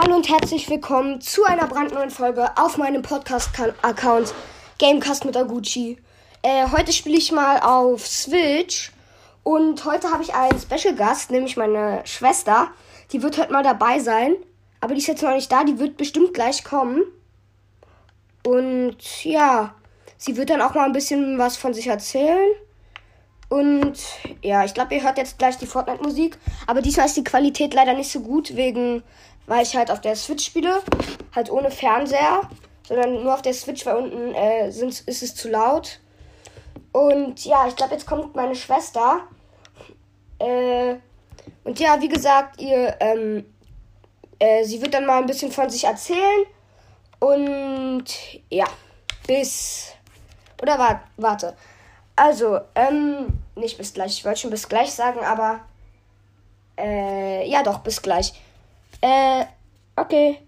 Hallo und herzlich willkommen zu einer brandneuen Folge auf meinem Podcast-Account Gamecast mit Aguchi. Äh, heute spiele ich mal auf Switch und heute habe ich einen Special Gast, nämlich meine Schwester. Die wird heute mal dabei sein, aber die ist jetzt noch nicht da, die wird bestimmt gleich kommen. Und ja, sie wird dann auch mal ein bisschen was von sich erzählen. Und ja, ich glaube, ihr hört jetzt gleich die Fortnite-Musik. Aber diesmal ist die Qualität leider nicht so gut, wegen, weil ich halt auf der Switch spiele. Halt ohne Fernseher, sondern nur auf der Switch, weil unten äh, sind, ist es zu laut. Und ja, ich glaube, jetzt kommt meine Schwester. Äh, und ja, wie gesagt, ihr, ähm, äh, sie wird dann mal ein bisschen von sich erzählen. Und ja, bis. Oder warte, warte. Also, ähm, nicht bis gleich. Ich wollte schon bis gleich sagen, aber. Äh, ja doch, bis gleich. Äh, okay.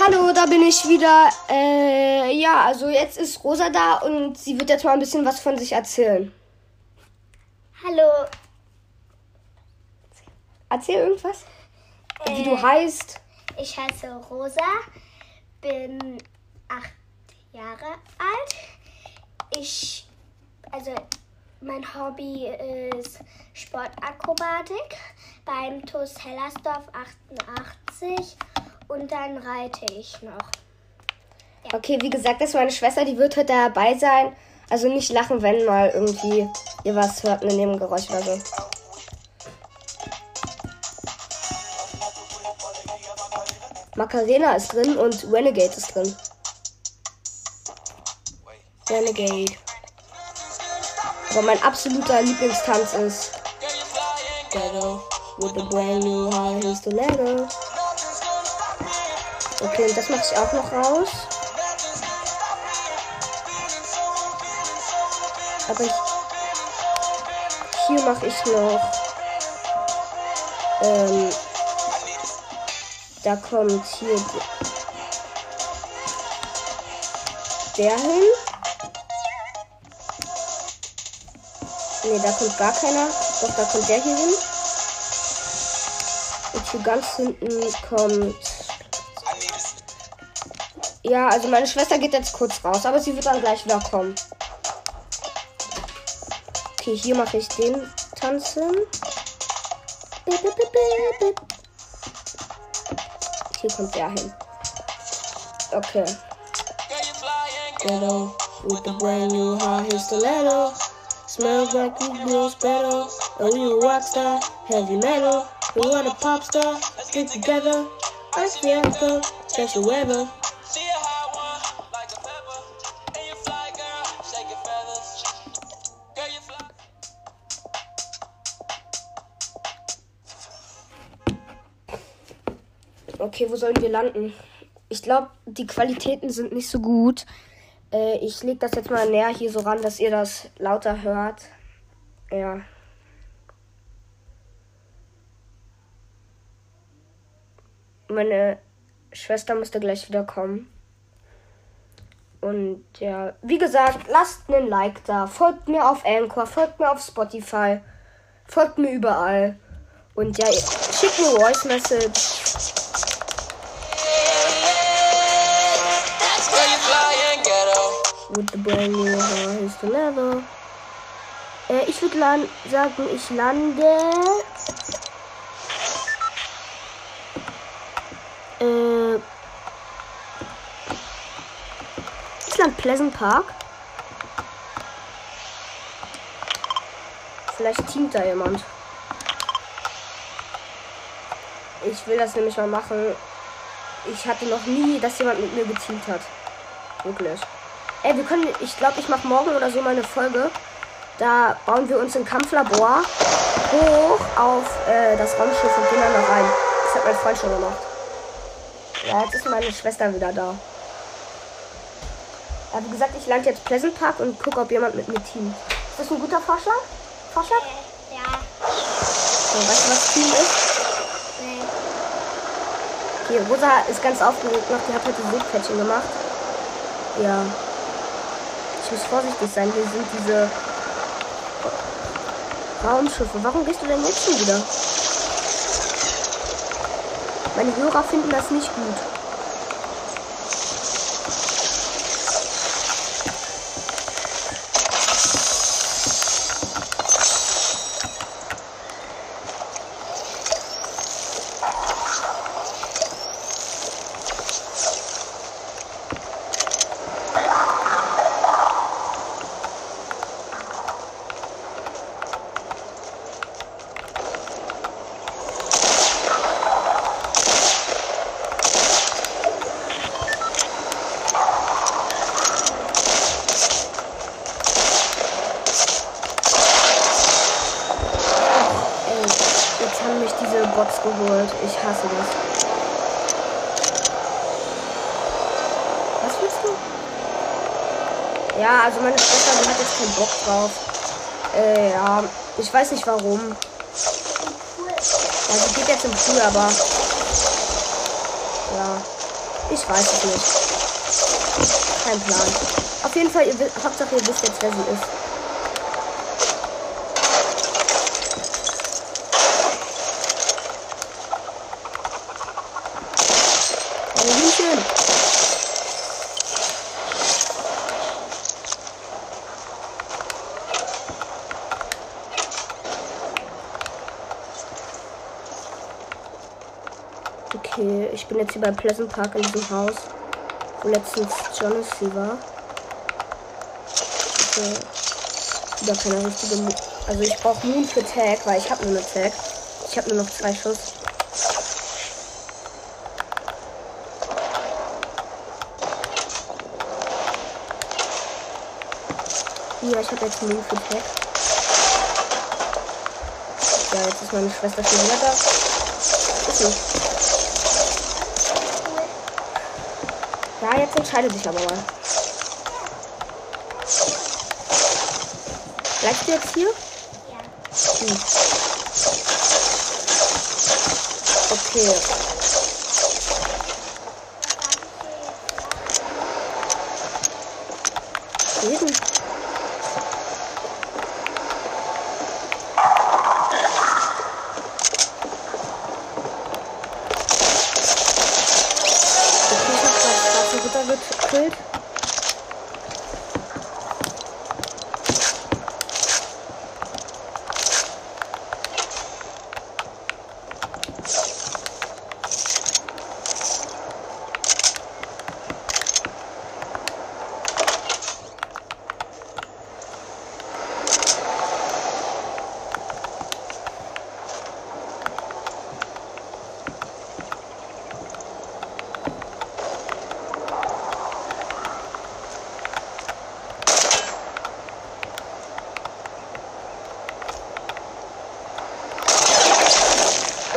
Hallo, da bin ich wieder. Äh, ja, also jetzt ist Rosa da und sie wird jetzt mal ein bisschen was von sich erzählen. Hallo, Erzähl irgendwas. Wie du Äh. heißt. ich heiße Rosa, bin acht Jahre alt. Ich, also mein Hobby ist Sportakrobatik beim TuS Hellersdorf 88 und dann reite ich noch. Okay, wie gesagt, das ist meine Schwester, die wird heute dabei sein. Also nicht lachen, wenn mal irgendwie ihr was hört, ein Nebengeräusch oder so. Macarena ist drin und Renegade ist drin. Renegade. Aber mein absoluter Lieblingstanz ist Ghetto with a brand new high heels to Lego. Okay, und das mache ich auch noch raus. Aber ich, hier mache ich noch. Ähm, da kommt hier der hin. Ne, da kommt gar keiner. Doch, da kommt der hier hin. Hier ganz hinten kommt. Ja, also meine Schwester geht jetzt kurz raus, aber sie wird dann gleich wieder kommen. Okay, hier mache ich den tanzen. Hier kommt der hin. Okay. Ghetto with the brand new high. We want a pop star. Stick together. Ice Bianca. Special weather. See a hot one like a pepper. And you fly, girl, shake your feathers. Girl, you fly. Okay, wo sollen wir landen? Ich glaube, die Qualitäten sind nicht so gut. Äh, ich lege das jetzt mal näher hier so ran, dass ihr das lauter hört. Ja. Meine Schwester müsste gleich wieder kommen. Und ja, wie gesagt, lasst einen Like da. Folgt mir auf Anchor, folgt mir auf Spotify, folgt mir überall. Und ja, schickt mir Voice Message. With the brand new to Level. Äh, ich würde sagen, ich lande. Äh. Island Pleasant Park. Vielleicht teamt da jemand. Ich will das nämlich mal machen. Ich hatte noch nie, dass jemand mit mir geteamt hat. Wirklich. Ey, wir können, ich glaube, ich mache morgen oder so mal eine Folge. Da bauen wir uns ein Kampflabor hoch auf äh, das Raumschiff und gehen dann da rein. Das hat mein Freund schon gemacht. Ja, jetzt ist meine Schwester wieder da. Ja, wie gesagt, ich lande jetzt Pleasant Park und gucke, ob jemand mit mir teamt. Ist das ein guter Vorschlag? Vorschlag? Ja, So, weißt du, was Team ist? nee. Okay, Rosa ist ganz aufgeregt noch. Die hat heute Seepferdchen gemacht. Ja. Ich muss vorsichtig sein. Hier sind diese Raumschiffe. Warum gehst du denn jetzt schon wieder? Meine Hörer finden das nicht gut. Ey, jetzt haben mich diese Bots geholt. Ich hasse das. Was willst du? Ja, also meine Schwester, die hat jetzt keinen Bock drauf. Äh, ja. Ich weiß nicht warum. Ja, sie geht jetzt im Pool, aber. Ja. Ich weiß es nicht. Kein Plan. Auf jeden Fall, ihr, Hauptsache ihr wisst jetzt, wer sie ist. Ein Hühnchen. Okay, ich bin jetzt hier bei Pleasant Park in diesem Haus, wo letztens Jonassy war. Okay. Wieder keine richtige Mo Also ich brauche Moon für Tag, weil ich habe nur eine Tag. Ich habe nur noch zwei Schuss. Ja, ich habe jetzt Moon für Tag. Ja, jetzt ist meine Schwester schon wieder da. Ist nicht. Ja, jetzt entscheide dich aber mal. Bleibst du jetzt hier? Ja. Hm. Okay. Reden. Okay, ich hab grad schwarze Ritter gekillt.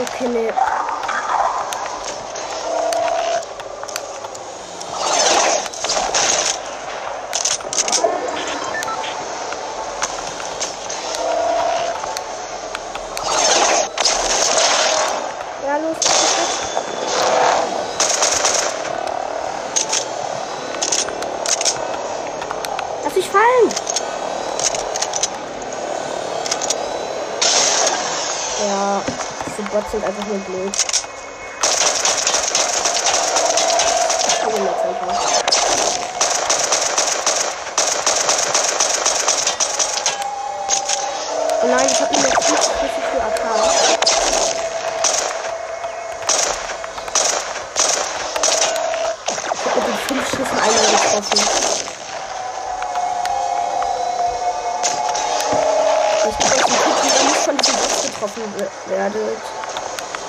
Okay, nee. Ja, los, bitte. Lass mich fallen! Ja, diese Bots sind einfach nur blöd.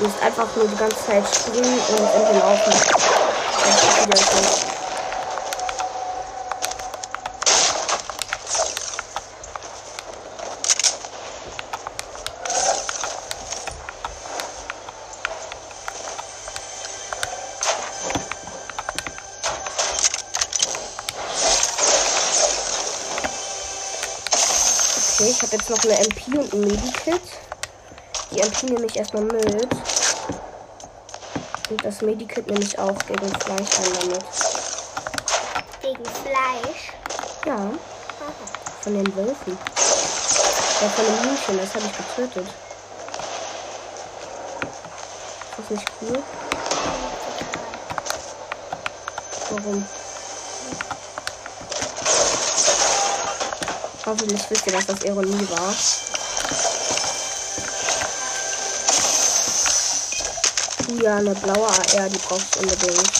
Ihr müsst einfach nur die ganze Zeit springen und ihr das nicht. Okay, ich habe jetzt noch eine MP und ein Medikit. Die MP nehme ich erstmal mit. Und das Medikit nehme ich auch gegen Fleisch ein damit. Gegen Fleisch. Ja, Aha. von den Wölfen. Ja, von dem Hühnchen, das habe ich getötet. das nicht cool? Warum? Hoffentlich wisst ihr, dass das Ironie war. Uh, ja, eine blaue AR, die brauchst du unbedingt.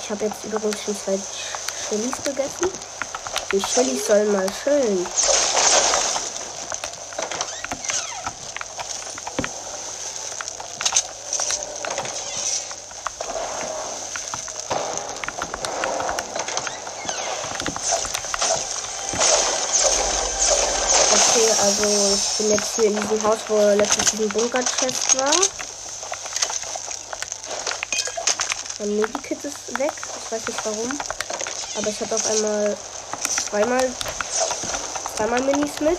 Ich habe jetzt übrigens schon zwei Chilis gegessen. Die Chilis sollen mal schön. Okay, also ich bin jetzt hier in diesem Haus, wo letztens diesen Bunker-Chest war. Mein Medikit ist weg. Ich weiß nicht warum. Aber ich habe auf einmal zweimal, zweimal Minis mit.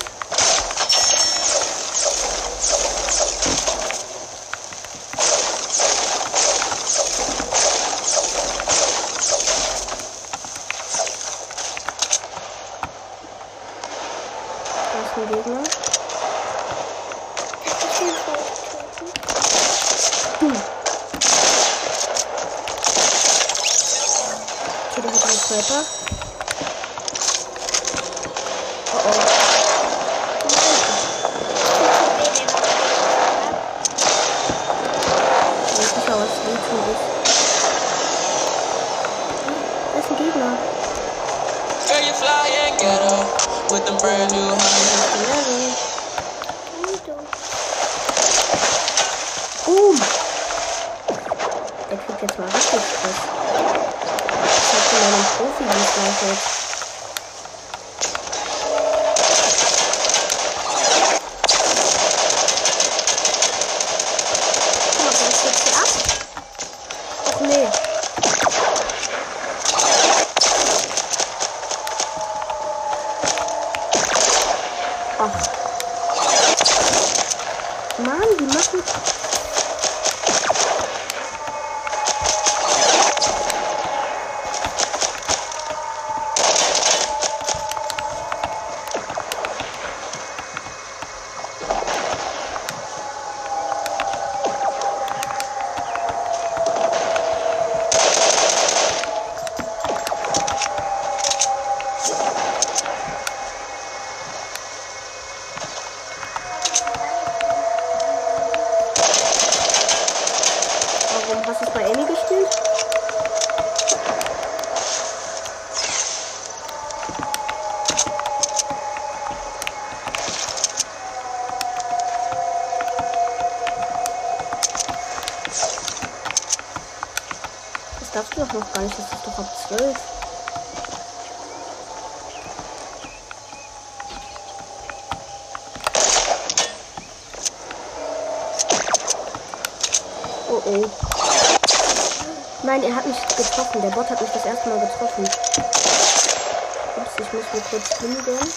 Da ist ein Gegner. Ich will töten. Okay, der hat mich getroffen. Der Bot hat mich das erste Mal getroffen. Ups, ich muss mir kurz hingehen.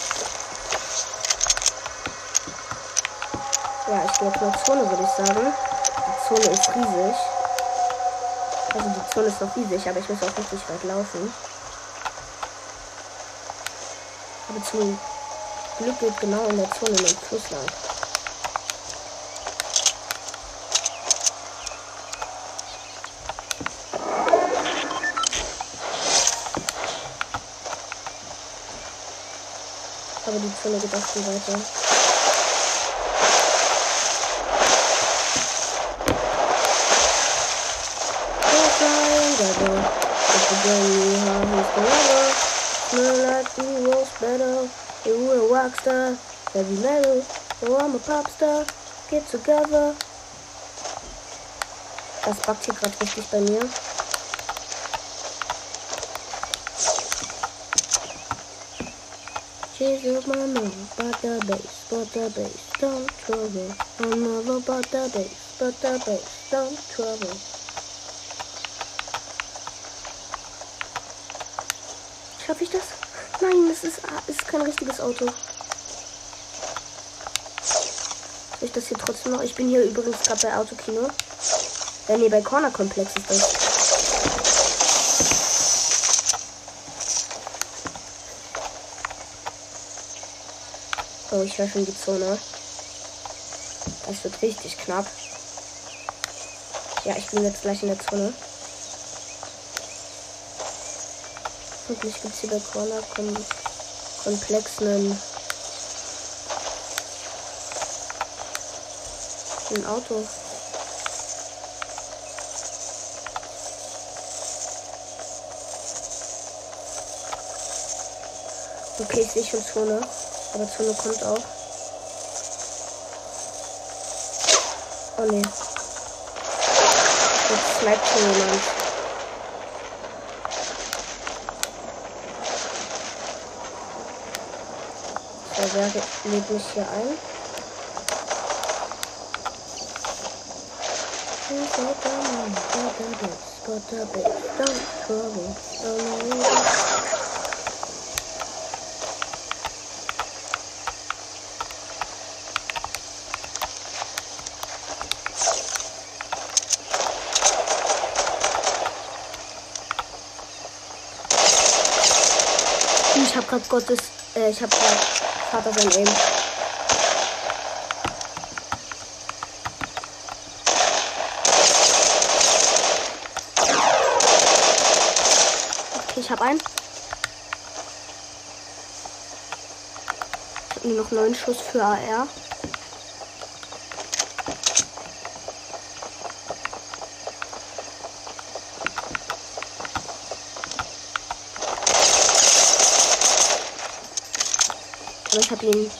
Ja, ich gehe jetzt mal Zone, würde ich sagen. Die Zone ist riesig. Also die Zone ist noch riesig, aber ich muss auch richtig weit laufen. Aber zum Glück geht genau in der Zone mein Fluss lang. Aber die Zone geht auch viel weiter. Smell like better. Star. Metal. Oh, I'm a pop star. Get together. Das backt hier gerade richtig bei mir. Chase up my mama, but the bass, but the bass, don't trouble. I'm never but the bass, but the bass, don't trouble. Schaffe ich das? Nein, das ist, ah, ist kein richtiges Auto. Ich das hier trotzdem noch? Ich bin hier übrigens gerade bei Autokino. Äh, nee, bei Corner Komplex ist das. Oh, ich höre schon die Zone. Das wird richtig knapp. Ja, ich bin jetzt gleich in der Zone. Hoffentlich gibt es hier bei Corner kom Komplex einen, ein Auto. Okay, ich sehe schon Zone. Aber Zone kommt auch. Oh ne. Jetzt sniped schon jemand. So, wer lädt mich hier ein? Don't trouble, don't Ich grad Gottes. Äh, ich hab grad Vater sein Aim. Okay, ich hab einen. Ich hab nur noch neun Schuss für AR. Aber ich hab ihn.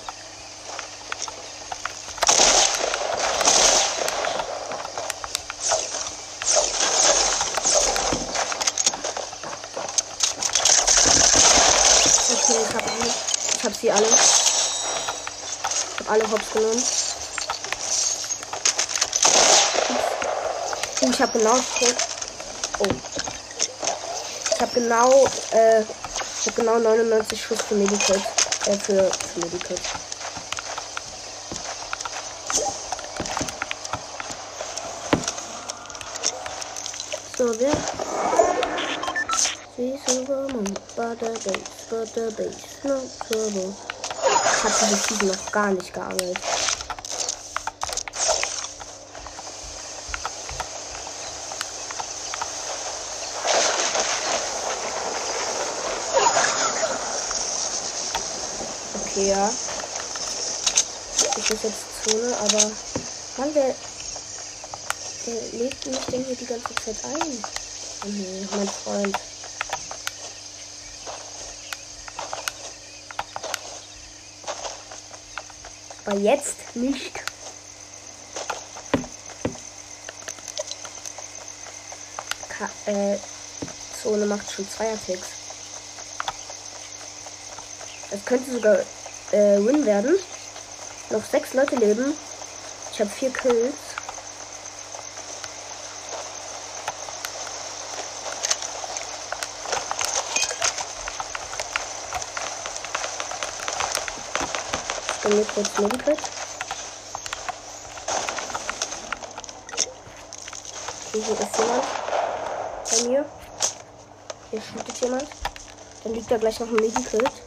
Okay, ich hab, ihn. ich hab sie alle. Ich hab alle Hops genommen. Oh, ich hab genau. Oh. Ich hab genau, äh, ich hab genau 99 Schuss für Medikit. Äh, für, für Medikit. So, wer? Sie Superman, Butter Base, Butter Base, no trouble. Ich hab diese Season noch gar nicht geangelt. Okay, ja. Ich ist jetzt Zone, aber Mann, wer, der legt mich denn hier die ganze Zeit ein? Nee, mein Freund. Aber jetzt nicht. Ka äh, Zone macht schon Zweierticks. Es könnte sogar äh, Win werden. Noch sechs Leute leben. Ich habe vier Kills. Mir kurz Medikit. Okay, hier ist jemand bei mir. Hier shootet jemand. Dann liegt da gleich noch ein Medikit.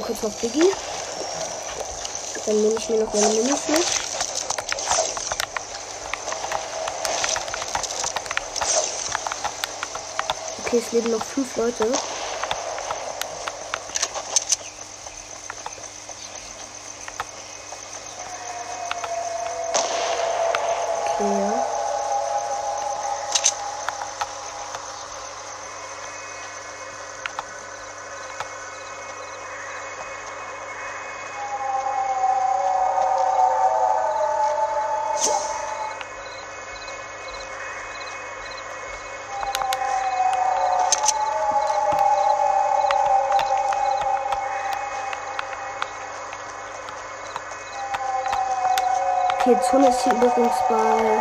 Mir kurz noch Biggie. Dann nehme ich mir noch meine Minis mit. Okay, es leben noch fünf Leute. Okay, Zone ist hier übrigens bei.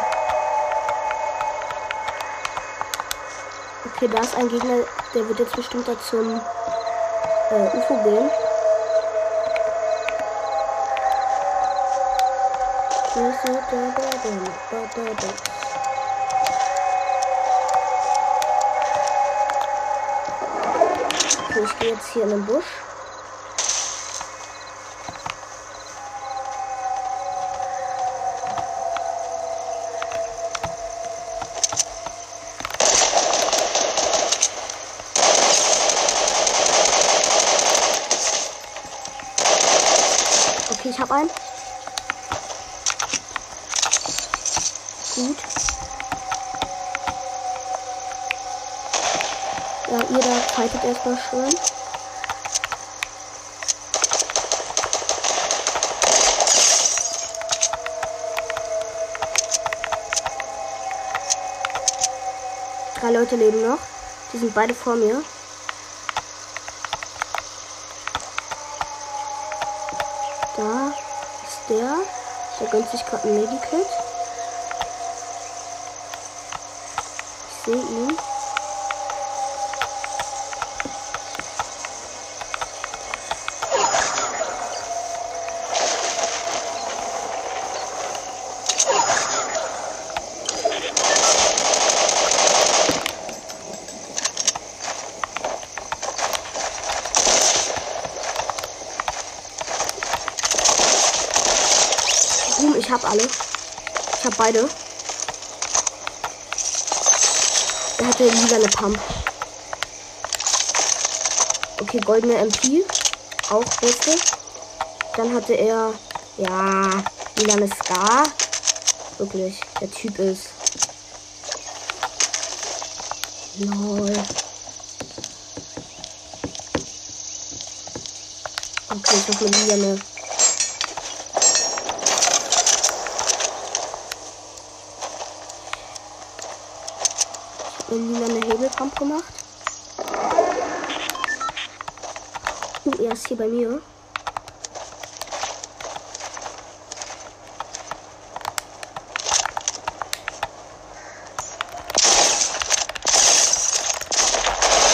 Okay, da ist ein Gegner, der wird jetzt bestimmt da zum äh, UFO gehen. Okay, ich gehe jetzt hier in den Busch. Okay, ich habe einen. Gut. Ja, ihr da fightet erstmal schön. Drei Leute leben noch. Die sind beide vor mir. Da ist der. Der gönnt sich gerade ein Medikit. Ich sehe ihn. Boom, ich hab alle. Ich hab beide. Er hatte wieder eine Pump. Okay, goldene MP. Auch beste. Dann hatte er, ja, wieder eine Scar. Wirklich, der Typ ist. Lol. Okay, ich mir wieder eine in lila eine Hebelpump gemacht. Uh, er ist hier bei mir.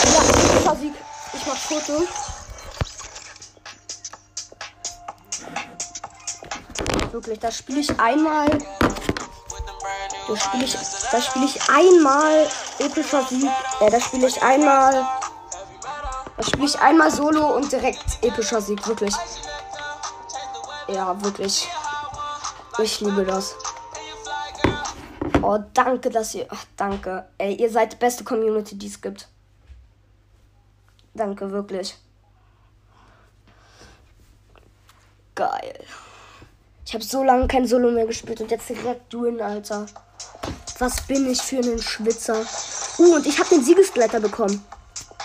Ja, super Sieg. Ich mach Foto. Wirklich, da spiele ich einmal With them brand new da spiele ich, da spiele ich einmal epischer Sieg. Äh, da spiele ich einmal. Da spiele ich einmal Solo und direkt epischer Sieg. Wirklich. Ja, wirklich. Ich liebe das. Oh, danke, dass ihr. Ach, danke. Ey, ihr seid die beste Community, die es gibt. Danke, wirklich. Geil. Ich habe so lange kein Solo mehr gespielt und jetzt direkt Win, Alter. Was bin ich für ein Schwitzer? Uh, und ich habe den Siegesgleiter bekommen.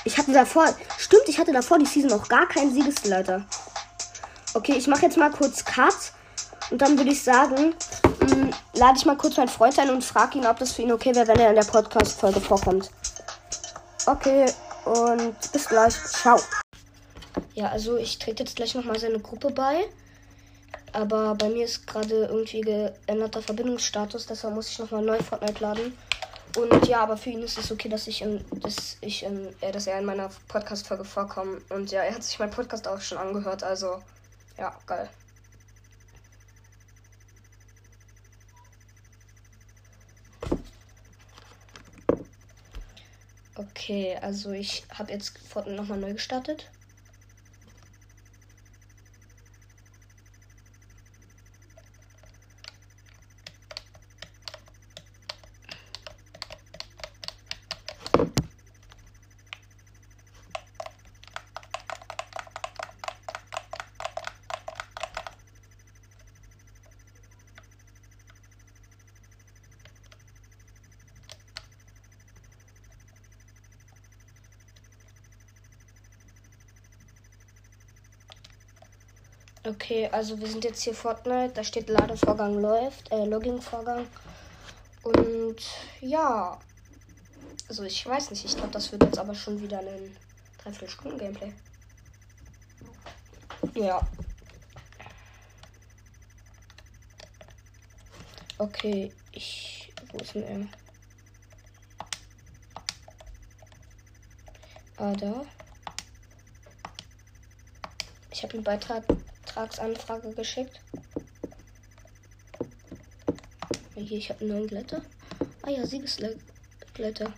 Ich hatte davor, stimmt, ich hatte davor die Season noch gar keinen Siegesgleiter. Okay, ich mache jetzt mal kurz Cut und dann würde ich sagen, mh, lade ich mal kurz meinen Freund ein und frage ihn, ob das für ihn okay wäre, wenn er in der Podcast-Folge vorkommt. Okay, und bis gleich. Ciao. Ja, also ich trete jetzt gleich nochmal seine Gruppe bei. Aber bei mir ist gerade irgendwie geänderter Verbindungsstatus, deshalb muss ich nochmal neu Fortnite laden. Und ja, aber für ihn ist es okay, dass ich in, dass ich in, äh, dass er in meiner Podcast-Folge vorkomme. Und ja, er hat sich meinen Podcast auch schon angehört, also ja, geil. Okay, also ich habe jetzt Fortnite nochmal neu gestartet. Okay, also wir sind jetzt hier Fortnite. Da steht Ladevorgang läuft, äh, Login-Vorgang. Und ja. Also ich weiß nicht, ich glaube, das wird jetzt aber schon wieder ein Dreiviertelstunden Gameplay. Ja. Okay, ich. Wo ist denn er? Ah, da. Ich habe ihm Beitragsanfrage geschickt. Hier, ich habe einen neuen Glätter. Ah ja, Siegesglätter.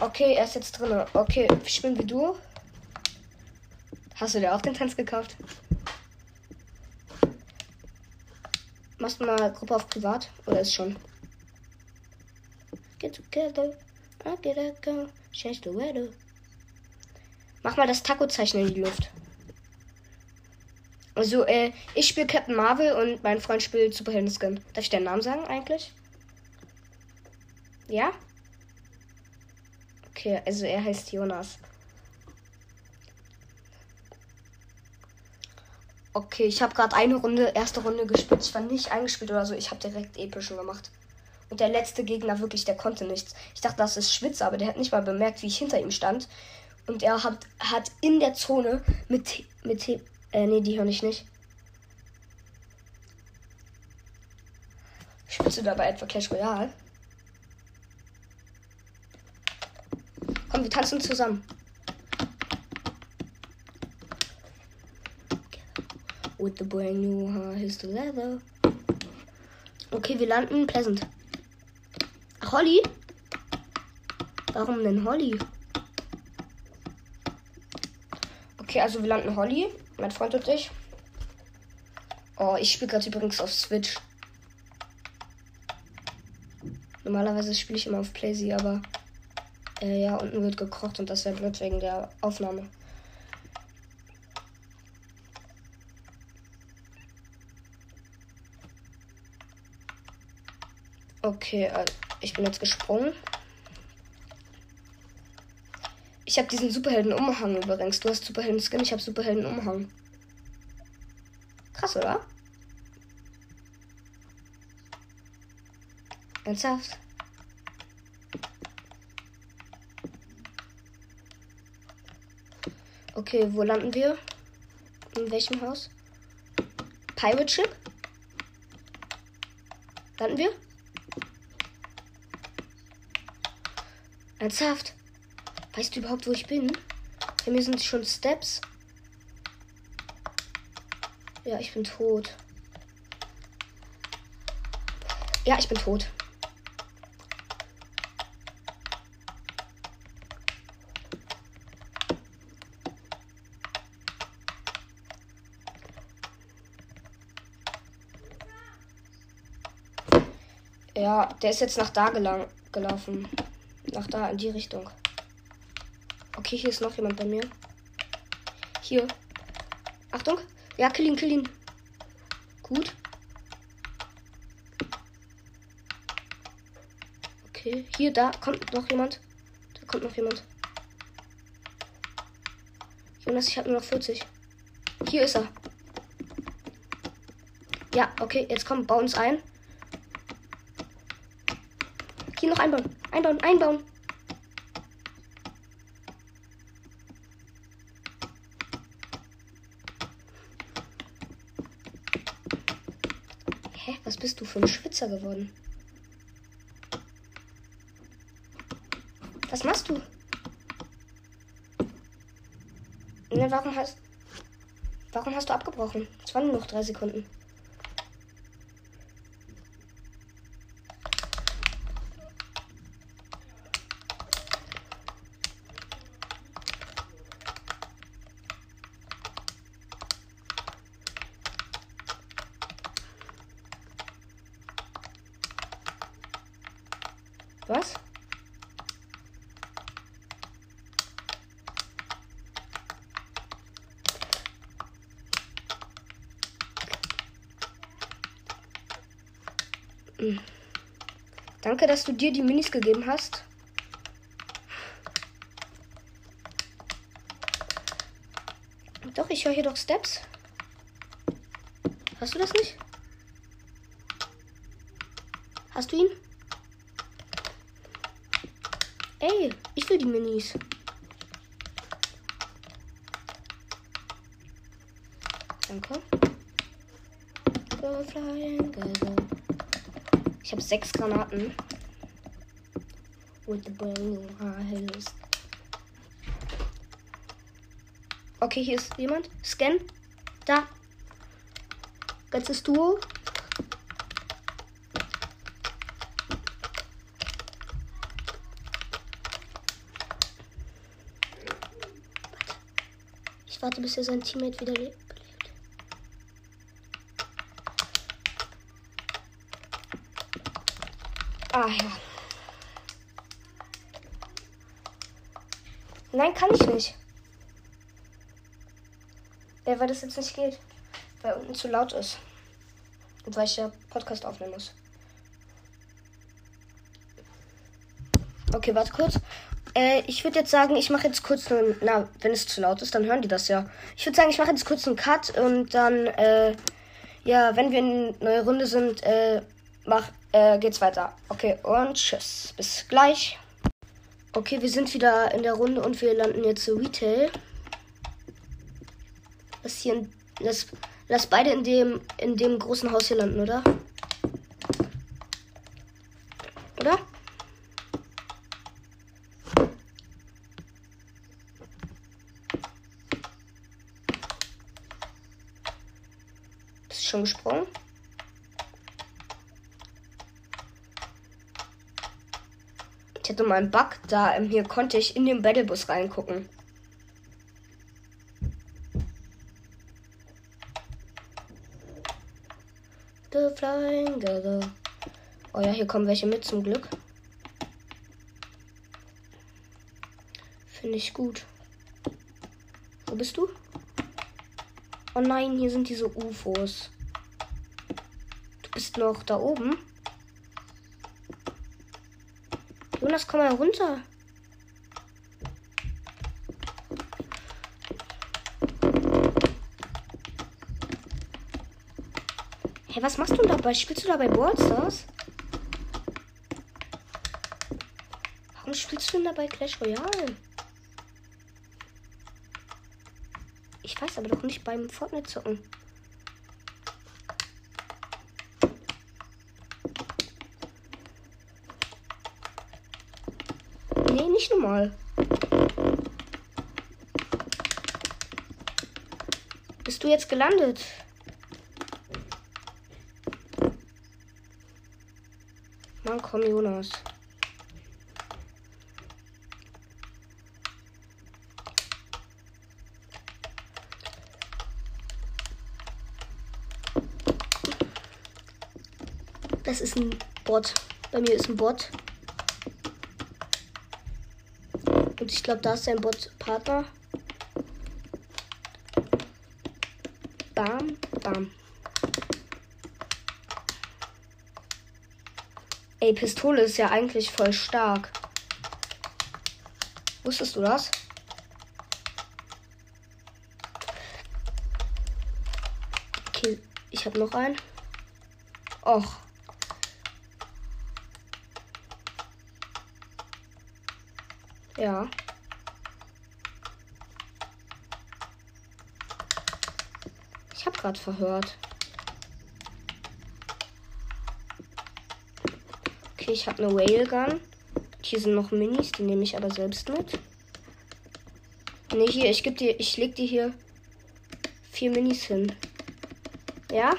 Okay, er ist jetzt drin. Okay, spielen wir du? Hast du dir auch den Tanz gekauft? Machst du mal Gruppe auf privat? Oder ist schon? Get together. I get a go. Change the weather. Mach mal das Taco-Zeichen in die Luft. Also, äh, ich spiele Captain Marvel und mein Freund spielt Superhelden-Skin. Darf ich deinen Namen sagen eigentlich? Ja? Okay, also er heißt Jonas. Okay, ich habe gerade eine Runde, erste Runde gespielt. Ich war nicht eingespielt oder so. Ich habe direkt epischen gemacht. Und der letzte Gegner wirklich, der konnte nichts. Ich dachte, das ist Schwitzer, aber der hat nicht mal bemerkt, wie ich hinter ihm stand. Und er hat, hat in der Zone mit, mit, äh, nee, die höre ich nicht. Spielst du dabei etwa Clash Royale? Komm, wir tanzen zusammen. With the brand new here's the leather. Okay, wir landen Pleasant. Holly? Warum denn Holly? Okay, also wir landen Holly. Mein Freund und ich. Oh, ich spiele gerade übrigens auf Switch. Normalerweise spiele ich immer auf Playsee, aber äh, ja, unten wird gekocht und das wäre blöd wegen der Aufnahme. Okay, äh, ich bin jetzt gesprungen. Ich habe diesen Superhelden-Umhang übrigens. Du hast Superhelden-Skin, ich habe Superhelden-Umhang. Krass, oder? Ernsthaft? Okay, wo landen wir? In welchem Haus? Pirate Ship? Landen wir? Ernsthaft? Weißt du überhaupt, wo ich bin? Bei mir sind schon Steps. Ja, ich bin tot. Ja, ich bin tot. Ja, der ist jetzt nach da gelaufen. Nach da, in die Richtung. Okay, hier ist noch jemand bei mir. Hier. Achtung. Ja, kill ihn, kill ihn. Gut. Okay, hier, da kommt noch jemand. Da kommt noch jemand. Jonas, ich habe nur noch 40. Hier ist er. Ja, okay, jetzt komm, bau uns ein. Hier noch einbauen. Einbauen, einbauen. Hä? Für ein Schwitzer geworden? Was machst du? Ne, warum hast. Warum hast du abgebrochen? Es waren nur noch drei Sekunden. Danke, dass du dir die Minis gegeben hast. Doch, ich höre hier doch Steps. Hast du das nicht? Hast du ihn? Ey, ich will die Minis. Danke. Go flying, go, sechs Granaten. With the brand new high heels. Okay, hier ist jemand. Scan. Da. Ganzes Duo. Ich warte, bis er sein Teammate wieder lebt. Ja. Nein, kann ich nicht. Ja, weil das jetzt nicht geht. Weil unten zu laut ist. Und weil ich ja Podcast aufnehmen muss. Okay, warte kurz. Äh, ich würde jetzt sagen, ich mache jetzt kurz einen. Na, wenn es zu laut ist, dann hören die das ja. Ich würde sagen, ich mache jetzt kurz einen Cut und dann, äh, ja, wenn wir in eine neue Runde sind, äh, mach, äh, geht's weiter. Okay, und tschüss. Bis gleich. Okay, wir sind wieder in der Runde und wir landen jetzt zu Retail. Lass hier in, lass, lass beide in dem in dem großen Haus hier landen, oder? Oder? Bist du schon gesprungen? Ich hatte mal einen Bug, da ähm, hier konnte ich in den Battlebus reingucken. The Flying Girl. Oh ja, hier kommen welche mit zum Glück. Finde ich gut. Wo bist du? Oh nein, hier sind diese UFOs. Du bist noch da oben. Jonas, komm mal runter. Hey, was machst du dabei? Spielst du dabei Ballstars? Warum spielst du denn dabei Clash Royale? Ich weiß aber doch nicht beim Fortnite zocken. Nicht normal. Bist du jetzt gelandet? Mann, komm, Jonas. Das ist ein Bot. Bei mir ist ein Bot. Glaube, da ist sein Bot-Partner. Bam, bam. Ey, Pistole ist ja eigentlich voll stark. Wusstest du das? Okay, ich habe noch einen. Och. Ja. Ich habe gerade verhört. Okay, ich habe eine Whale Hier sind noch Minis, die nehme ich aber selbst mit. Ne, hier, ich gebe dir, ich leg dir hier vier Minis hin. Ja?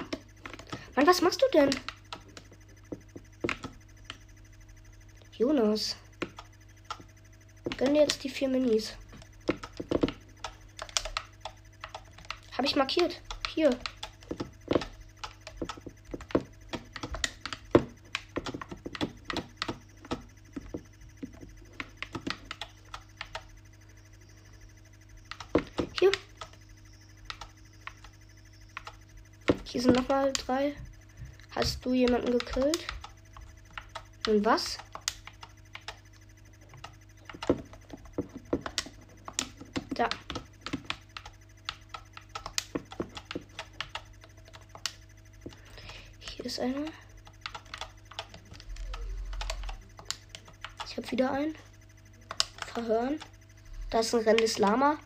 Mann, was machst du denn? Jonas. Gönn dir jetzt die vier Minis. Habe ich markiert. Hier. Hier. Hier sind nochmal drei. Hast du jemanden gekillt? Und was? ist. Ich habe wieder einen. Verhören. Das ist ein rennendes Lama.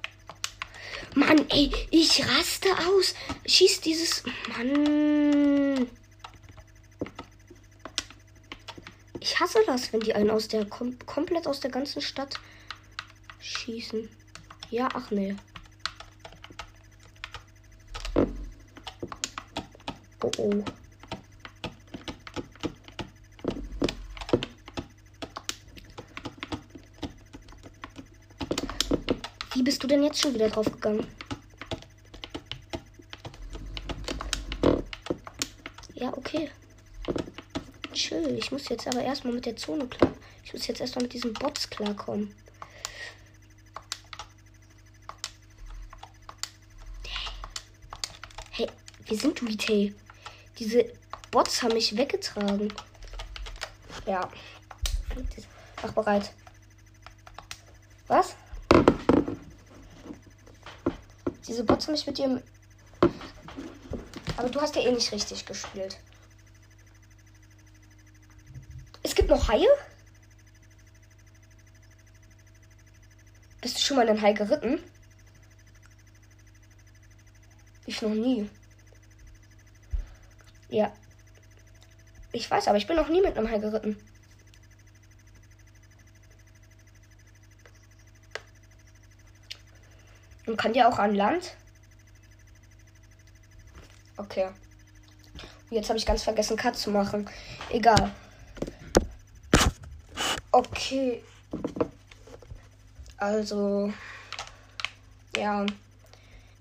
Mann, ey, ich raste aus. Schießt dieses. Mann. Ich hasse das, wenn die einen aus der kom komplett aus der ganzen Stadt schießen. Ja, ach nee. Oh oh. Du denn jetzt schon wieder drauf gegangen? Ja, okay. Chill. Ich muss jetzt aber erstmal mit der Zone klar. Ich muss jetzt erstmal mit diesen Bots klarkommen. Hey, wir sind Retail. Diese Bots haben mich weggetragen. Ja. Mach bereit. Was? Diese Bots mich mit ihrem. Aber du hast ja eh nicht richtig gespielt. Es gibt noch Haie? Bist du schon mal in einen Hai geritten? Ich noch nie. Ja. Ich weiß, aber ich bin noch nie mit einem Hai geritten. Und kann der auch an Land? Okay. Jetzt habe ich ganz vergessen, Cut zu machen. Egal. Okay. Also. Ja.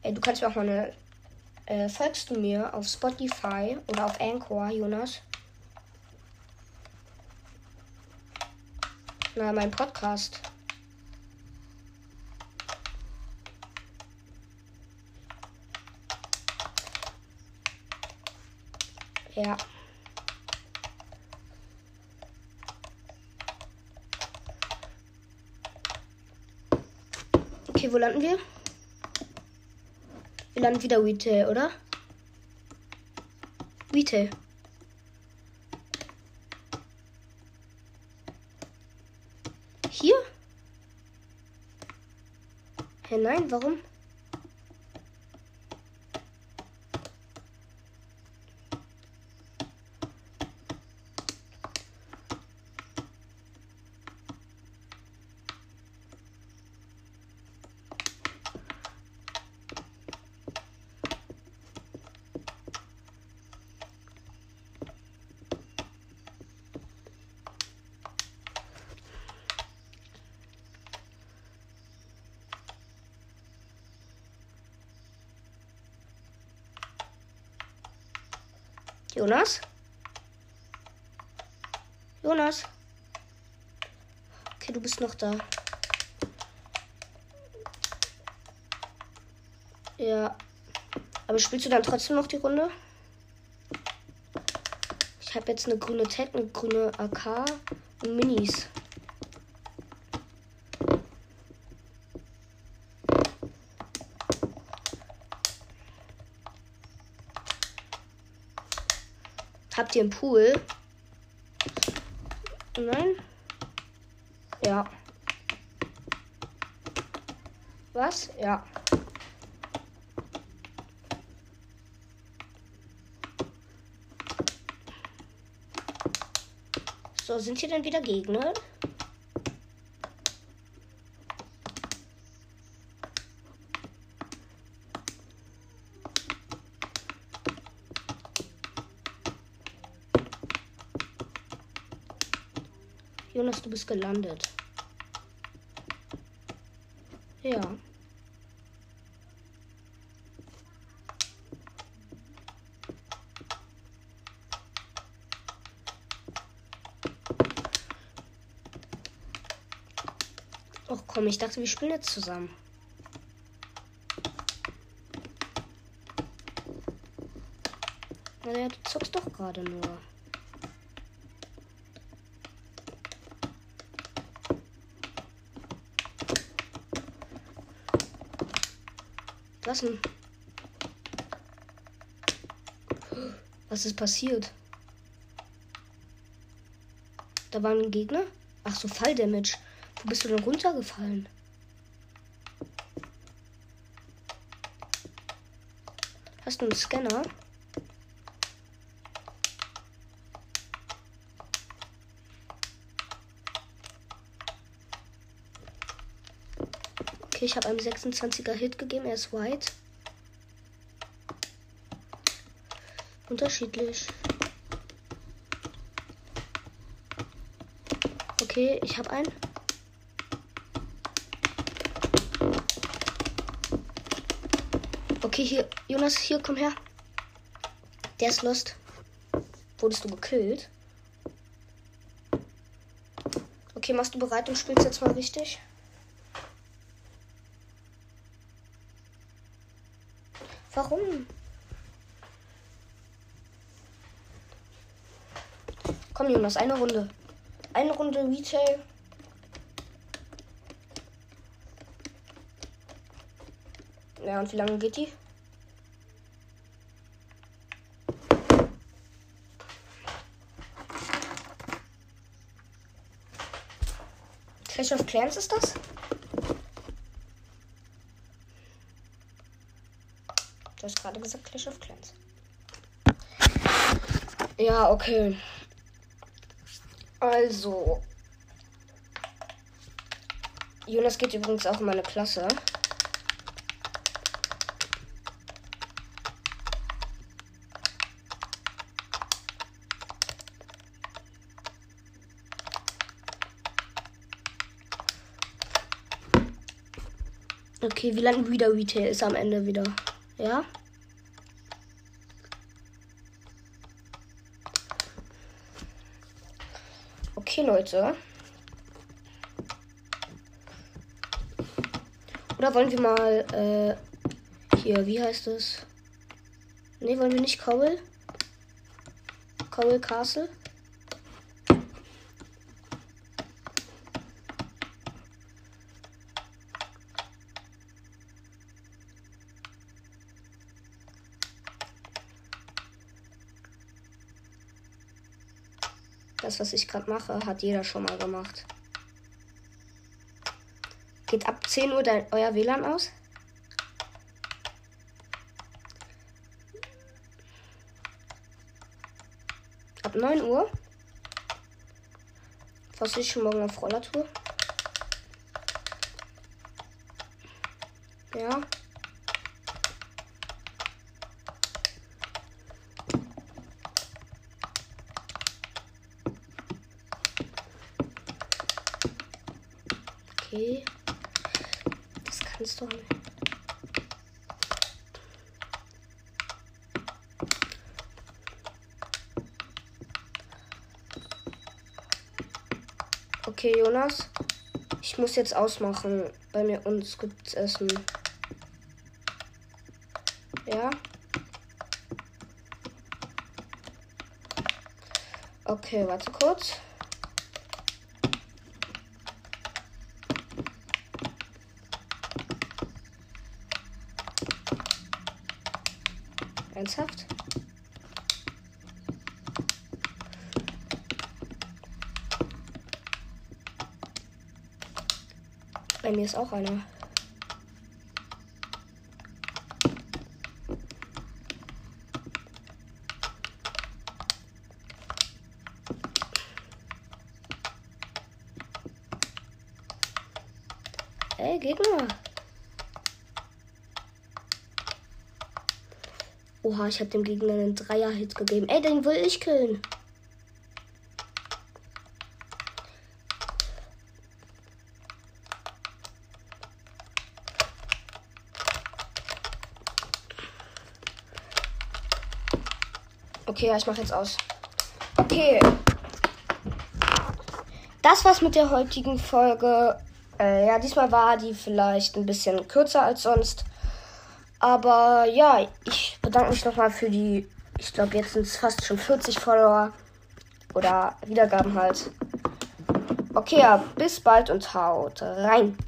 Ey, du kannst mir auch mal eine. Äh, folgst du mir auf Spotify oder auf Anchor, Jonas? Na, mein Podcast. Ja. Okay, wo landen wir? Wir landen wieder Retail, oder? Retail. Hier? Hä, nein, warum? Jonas? Jonas? Okay, du bist noch da. Ja. Aber spielst du dann trotzdem noch die Runde? Ich habe jetzt eine grüne Tech, eine grüne AK und Minis. Habt ihr einen Pool? Nein? Ja. Was? Ja. So, sind hier denn wieder Gegner? Jonas, du bist gelandet. Ja. Och komm, ich dachte, wir spielen jetzt zusammen. Naja, du zockst doch gerade nur. Was denn? Was ist passiert? Da war ein Gegner? Ach so, Falldamage. Wo bist du denn runtergefallen? Hast du einen Scanner? Okay, ich habe einem 26er Hit gegeben. Er ist white. Unterschiedlich. Okay, ich habe einen. Okay, hier, Jonas, hier, komm her. Der ist lost. Wurdest du gekillt? Okay, machst du bereit und spielst jetzt mal richtig? Warum? Komm, Jonas, eine Runde. Eine Runde Retail. Ja, und wie lange geht die? Clash of Clans ist das? Hast gerade gesagt Clash of Clans. Ja, okay. Also. Jonas geht übrigens auch in meine Klasse. Okay, wie lange wieder Retail ist am Ende wieder? Ja? Okay, Leute. Oder wollen wir mal äh, hier, wie heißt es? Ne, wollen wir nicht Cowell? Cowell Castle? Das, was ich gerade mache, hat jeder schon mal gemacht. Geht ab 10 Uhr dein, euer WLAN aus? Ab 9 Uhr? Was ich schon morgen auf Rollertour? Ja. Okay, Jonas. Ich muss jetzt ausmachen. Bei mir uns gibt's Essen. Ja. Okay, warte kurz. Ernsthaft? Bei mir ist auch einer. Ey, Gegner. Oha, ich habe dem Gegner einen Dreier-Hit gegeben. Ey, den will ich killen. Okay, ja, ich mache jetzt aus. Okay. Das war's mit der heutigen Folge. Äh, ja, diesmal war die vielleicht ein bisschen kürzer als sonst. Aber ja, ich bedanke mich nochmal für die, ich glaube, jetzt sind es fast schon 40 Follower oder Wiedergaben halt. Okay, ja, bis bald und haut rein.